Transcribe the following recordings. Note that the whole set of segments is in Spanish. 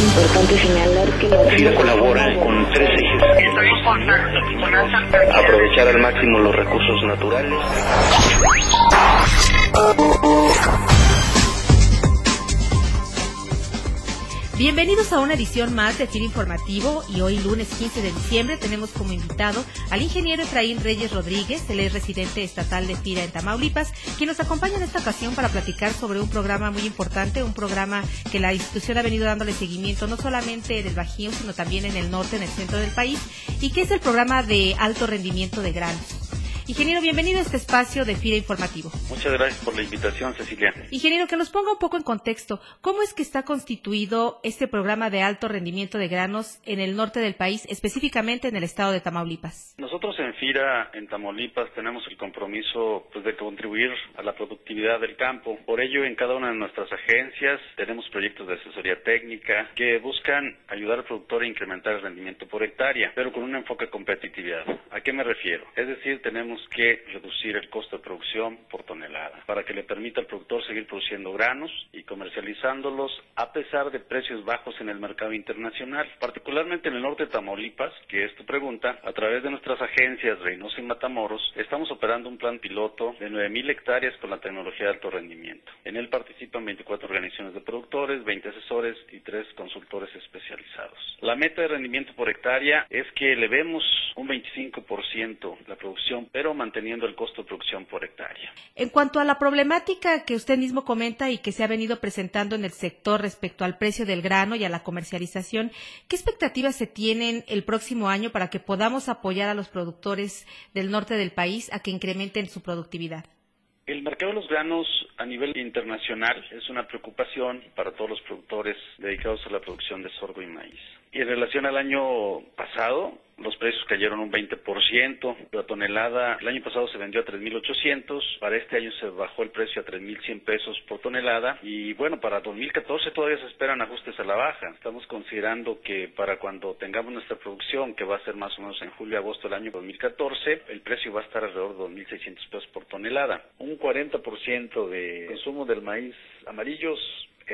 Es importante señalar que la FIRA colabora con tres ejes. Aprovechar al máximo los recursos naturales. Bienvenidos a una edición más de FIRA Informativo y hoy lunes 15 de diciembre tenemos como invitado al ingeniero Efraín Reyes Rodríguez, él es residente estatal de FIRA en Tamaulipas, quien nos acompaña en esta ocasión para platicar sobre un programa muy importante, un programa que la institución ha venido dándole seguimiento no solamente en el Bajío, sino también en el norte, en el centro del país, y que es el programa de alto rendimiento de granos. Ingeniero, bienvenido a este espacio de FIRA Informativo. Muchas gracias por la invitación, Cecilia. Ingeniero, que nos ponga un poco en contexto, ¿cómo es que está constituido este programa de alto rendimiento de granos en el norte del país, específicamente en el estado de Tamaulipas? Nosotros en FIRA, en Tamaulipas, tenemos el compromiso pues, de contribuir a la productividad del campo. Por ello, en cada una de nuestras agencias tenemos proyectos de asesoría técnica que buscan ayudar al productor a incrementar el rendimiento por hectárea, pero con un enfoque de competitividad. ¿A qué me refiero? Es decir, tenemos que reducir el costo de producción por tonelada para que le permita al productor seguir produciendo granos y comercializándolos a pesar de precios bajos en el mercado internacional, particularmente en el norte de Tamaulipas, que es tu pregunta, a través de nuestras agencias Reynosa y Matamoros, estamos operando un plan piloto de 9.000 hectáreas con la tecnología de alto rendimiento. En él participan 24 organizaciones de productores, 20 asesores y 3 consultores especializados. La meta de rendimiento por hectárea es que elevemos un 25% la producción, pero manteniendo el costo de producción por hectárea. En cuanto a la problemática que usted mismo comenta y que se ha venido presentando en el sector respecto al precio del grano y a la comercialización, ¿qué expectativas se tienen el próximo año para que podamos apoyar a los productores del norte del país a que incrementen su productividad? El mercado de los granos a nivel internacional es una preocupación para todos los productores dedicados a la producción de sorgo y maíz. Y en relación al año pasado, los precios cayeron un 20%. La tonelada el año pasado se vendió a 3.800. Para este año se bajó el precio a 3.100 pesos por tonelada. Y bueno, para 2014 todavía se esperan ajustes a la baja. Estamos considerando que para cuando tengamos nuestra producción, que va a ser más o menos en julio-agosto del año 2014, el precio va a estar alrededor de 2.600 pesos por tonelada. Un 40% de consumo del maíz amarillos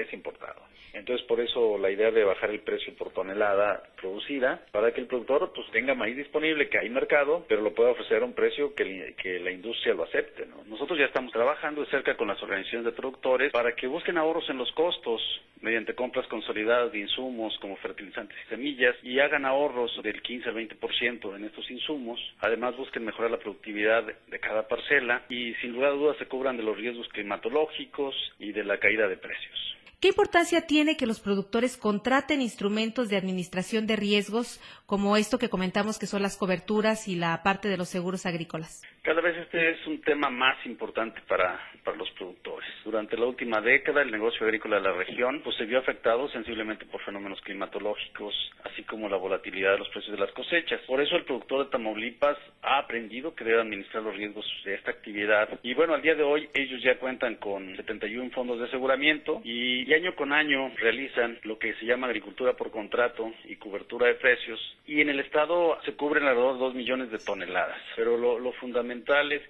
es importado. Entonces, por eso la idea de bajar el precio por tonelada producida, para que el productor pues tenga maíz disponible, que hay mercado, pero lo pueda ofrecer a un precio que, que la industria lo acepte. ¿no? Nosotros ya estamos trabajando de cerca con las organizaciones de productores para que busquen ahorros en los costos mediante compras consolidadas de insumos como fertilizantes y semillas y hagan ahorros del 15 al 20% en estos insumos. Además, busquen mejorar la productividad de cada parcela y sin lugar a dudas se cubran de los riesgos climatológicos y de la caída de precios. ¿Qué importancia tiene que los productores contraten instrumentos de administración de riesgos como esto que comentamos que son las coberturas y la parte de los seguros agrícolas? Cada vez este es un tema más importante para, para los productores. Durante la última década el negocio agrícola de la región pues, se vio afectado sensiblemente por fenómenos climatológicos, así como la volatilidad de los precios de las cosechas. Por eso el productor de Tamaulipas ha aprendido que debe administrar los riesgos de esta actividad. Y bueno, al día de hoy ellos ya cuentan con 71 fondos de aseguramiento y, y año con año realizan lo que se llama agricultura por contrato y cobertura de precios. Y en el estado se cubren alrededor de 2 millones de toneladas. Pero lo, lo fundamental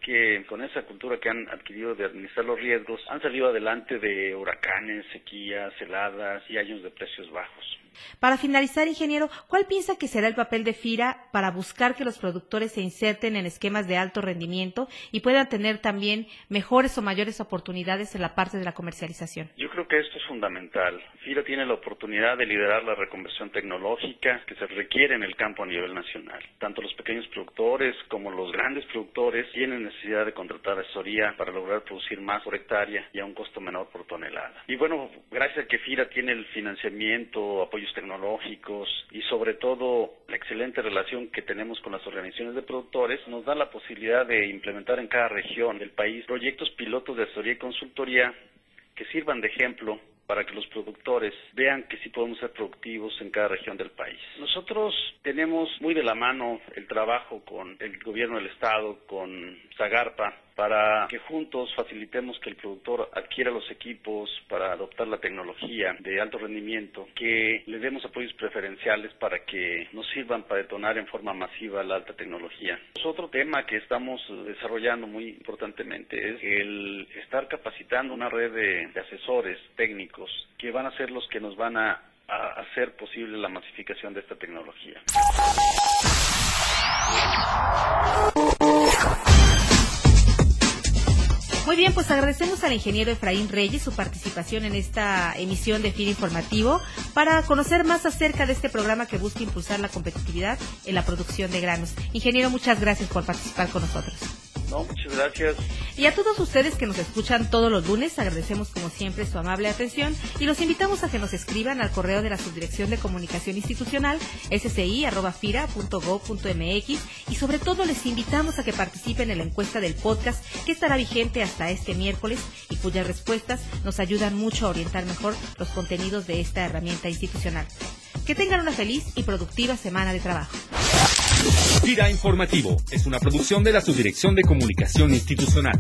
que con esa cultura que han adquirido de administrar los riesgos, han salido adelante de huracanes, sequías, heladas y años de precios bajos. Para finalizar, ingeniero, ¿cuál piensa que será el papel de FIRA para buscar que los productores se inserten en esquemas de alto rendimiento y puedan tener también mejores o mayores oportunidades en la parte de la comercialización? Yo creo que esto es fundamental. FIRA tiene la oportunidad de liderar la reconversión tecnológica que se requiere en el campo a nivel nacional. Tanto los pequeños productores como los grandes productores tienen necesidad de contratar asesoría para lograr producir más por hectárea y a un costo menor por tonelada. Y bueno, gracias a que FIRA tiene el financiamiento, tecnológicos y sobre todo la excelente relación que tenemos con las organizaciones de productores, nos da la posibilidad de implementar en cada región del país proyectos pilotos de asesoría y consultoría que sirvan de ejemplo para que los productores vean que sí podemos ser productivos en cada región del país. Nosotros tenemos muy de la mano el trabajo con el gobierno del estado, con Zagarpa, para que juntos facilitemos que el productor adquiera los equipos para adoptar la tecnología de alto rendimiento, que le demos apoyos preferenciales para que nos sirvan para detonar en forma masiva la alta tecnología. Otro tema que estamos desarrollando muy importantemente es el estar capacitando una red de, de asesores técnicos que van a ser los que nos van a hacer posible la masificación de esta tecnología. Muy bien, pues agradecemos al ingeniero Efraín Reyes su participación en esta emisión de FIR Informativo para conocer más acerca de este programa que busca impulsar la competitividad en la producción de granos. Ingeniero, muchas gracias por participar con nosotros. No, muchas gracias. Y a todos ustedes que nos escuchan todos los lunes, agradecemos como siempre su amable atención y los invitamos a que nos escriban al correo de la Subdirección de Comunicación Institucional, sci.fira.gov.mx y sobre todo les invitamos a que participen en la encuesta del podcast que estará vigente hasta este miércoles y cuyas respuestas nos ayudan mucho a orientar mejor los contenidos de esta herramienta institucional. Que tengan una feliz y productiva semana de trabajo. Gira Informativo es una producción de la Subdirección de Comunicación Institucional.